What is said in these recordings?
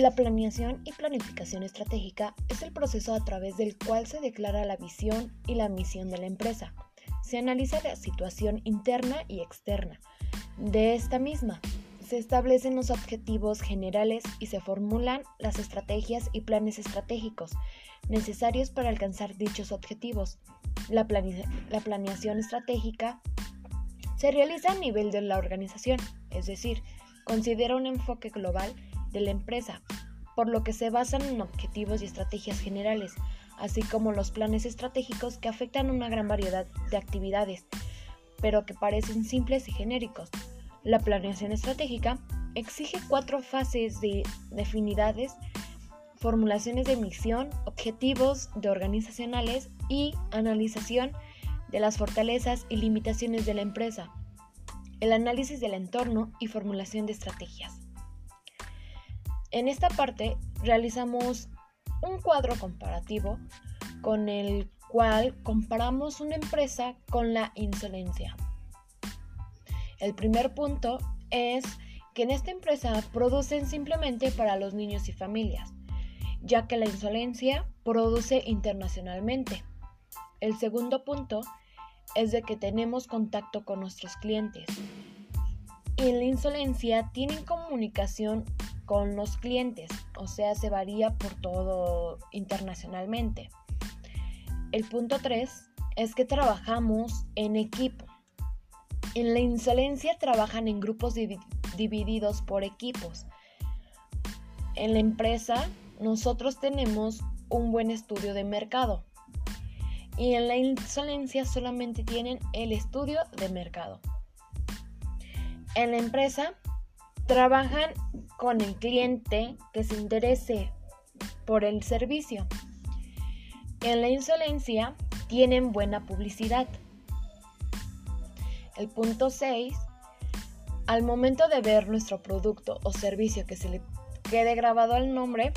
La planeación y planificación estratégica es el proceso a través del cual se declara la visión y la misión de la empresa. Se analiza la situación interna y externa de esta misma. Se establecen los objetivos generales y se formulan las estrategias y planes estratégicos necesarios para alcanzar dichos objetivos. La, la planeación estratégica se realiza a nivel de la organización, es decir, considera un enfoque global de la empresa, por lo que se basan en objetivos y estrategias generales, así como los planes estratégicos que afectan una gran variedad de actividades, pero que parecen simples y genéricos. La planeación estratégica exige cuatro fases de definidades, formulaciones de misión, objetivos de organizacionales y analización de las fortalezas y limitaciones de la empresa, el análisis del entorno y formulación de estrategias. En esta parte realizamos un cuadro comparativo con el cual comparamos una empresa con la insolencia. El primer punto es que en esta empresa producen simplemente para los niños y familias, ya que la insolencia produce internacionalmente. El segundo punto es de que tenemos contacto con nuestros clientes. Y la insolencia tienen comunicación con los clientes, o sea, se varía por todo internacionalmente. El punto 3 es que trabajamos en equipo. En la insolencia trabajan en grupos divididos por equipos. En la empresa nosotros tenemos un buen estudio de mercado. Y en la insolencia solamente tienen el estudio de mercado. En la empresa trabajan con el cliente que se interese por el servicio. En la insolencia tienen buena publicidad. El punto 6. Al momento de ver nuestro producto o servicio que se le quede grabado el nombre,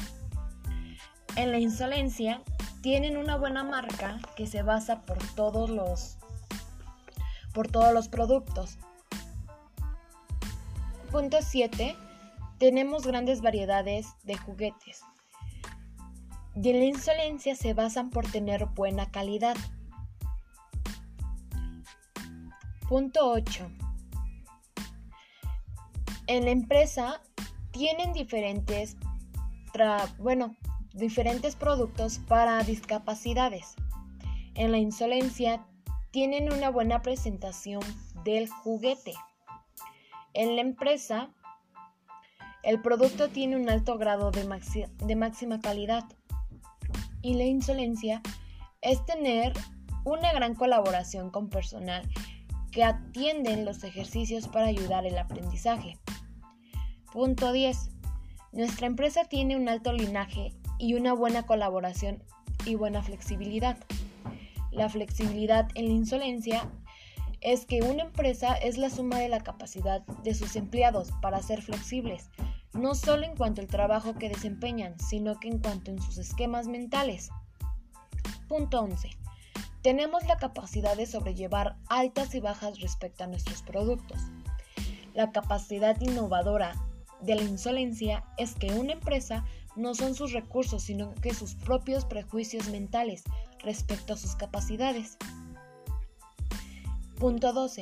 en la insolencia tienen una buena marca que se basa por todos los por todos los productos. Punto 7. Tenemos grandes variedades de juguetes. En la insolencia se basan por tener buena calidad. Punto 8. En la empresa tienen diferentes, bueno, diferentes productos para discapacidades. En la insolencia tienen una buena presentación del juguete. En la empresa, el producto tiene un alto grado de, máxima calidad y la insolencia es tener una gran colaboración con personal que atienden los ejercicios para ayudar el aprendizaje. Punto 10. Nuestra empresa tiene un alto linaje y una buena colaboración y buena flexibilidad. La flexibilidad en la insolencia es que una empresa es la suma de la capacidad de sus empleados para ser flexibles, no solo en cuanto al trabajo que desempeñan, sino que en cuanto en sus esquemas mentales. Punto 11. Tenemos la capacidad de sobrellevar altas y bajas respecto a nuestros productos. La capacidad innovadora de la insolencia es que una empresa no son sus recursos, sino que sus propios prejuicios mentales respecto a sus capacidades. Punto 12.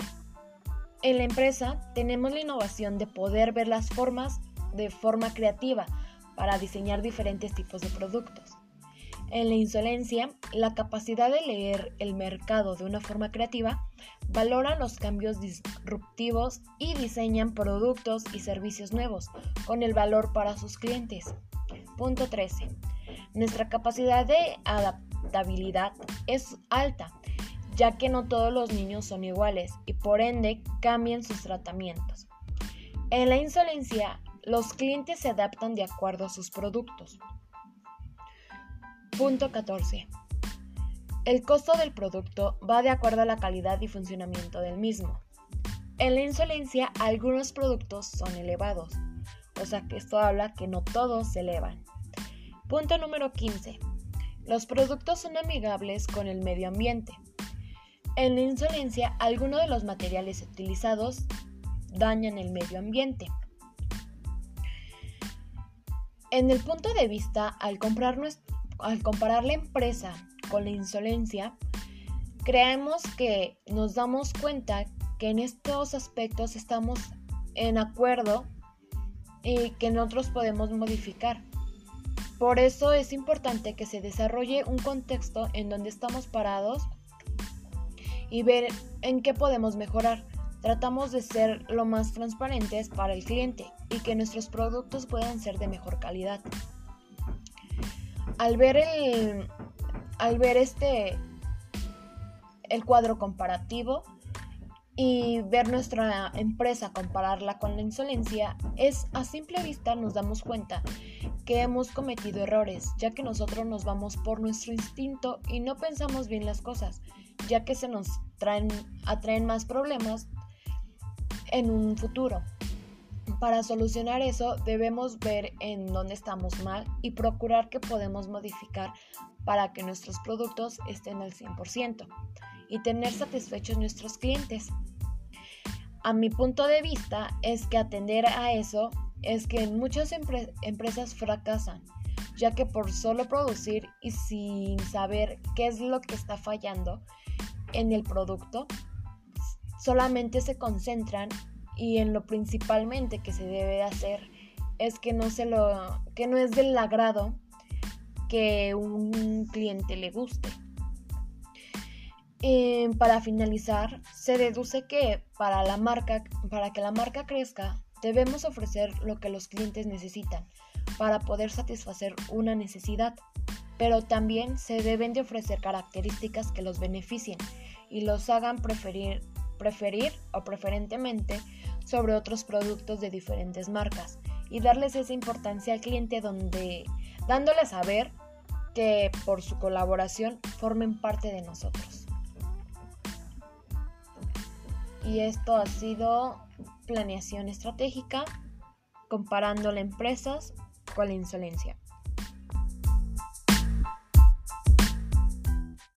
En la empresa tenemos la innovación de poder ver las formas de forma creativa para diseñar diferentes tipos de productos. En la insolencia, la capacidad de leer el mercado de una forma creativa valora los cambios disruptivos y diseñan productos y servicios nuevos con el valor para sus clientes. Punto 13. Nuestra capacidad de adaptabilidad es alta ya que no todos los niños son iguales y por ende cambian sus tratamientos. En la insolencia, los clientes se adaptan de acuerdo a sus productos. Punto 14. El costo del producto va de acuerdo a la calidad y funcionamiento del mismo. En la insolencia, algunos productos son elevados, o sea que esto habla que no todos se elevan. Punto número 15. Los productos son amigables con el medio ambiente. En la insolencia, algunos de los materiales utilizados dañan el medio ambiente. En el punto de vista, al, comprar al comparar la empresa con la insolencia, creemos que nos damos cuenta que en estos aspectos estamos en acuerdo y que nosotros podemos modificar. Por eso es importante que se desarrolle un contexto en donde estamos parados y ver en qué podemos mejorar. Tratamos de ser lo más transparentes para el cliente y que nuestros productos puedan ser de mejor calidad. Al ver el al ver este el cuadro comparativo y ver nuestra empresa compararla con la insolencia, es a simple vista nos damos cuenta que hemos cometido errores, ya que nosotros nos vamos por nuestro instinto y no pensamos bien las cosas, ya que se nos traen, atraen más problemas en un futuro. Para solucionar eso debemos ver en dónde estamos mal y procurar que podemos modificar para que nuestros productos estén al 100% y tener satisfechos nuestros clientes. A mi punto de vista es que atender a eso es que muchas empresas fracasan, ya que por solo producir y sin saber qué es lo que está fallando en el producto, solamente se concentran y en lo principalmente que se debe hacer es que no se lo que no es del agrado que un cliente le guste. Eh, para finalizar, se deduce que para, la marca, para que la marca crezca, debemos ofrecer lo que los clientes necesitan para poder satisfacer una necesidad, pero también se deben de ofrecer características que los beneficien y los hagan preferir, preferir o preferentemente sobre otros productos de diferentes marcas y darles esa importancia al cliente donde dándole a saber que por su colaboración formen parte de nosotros. Y esto ha sido planeación estratégica comparando las empresas con la insolencia.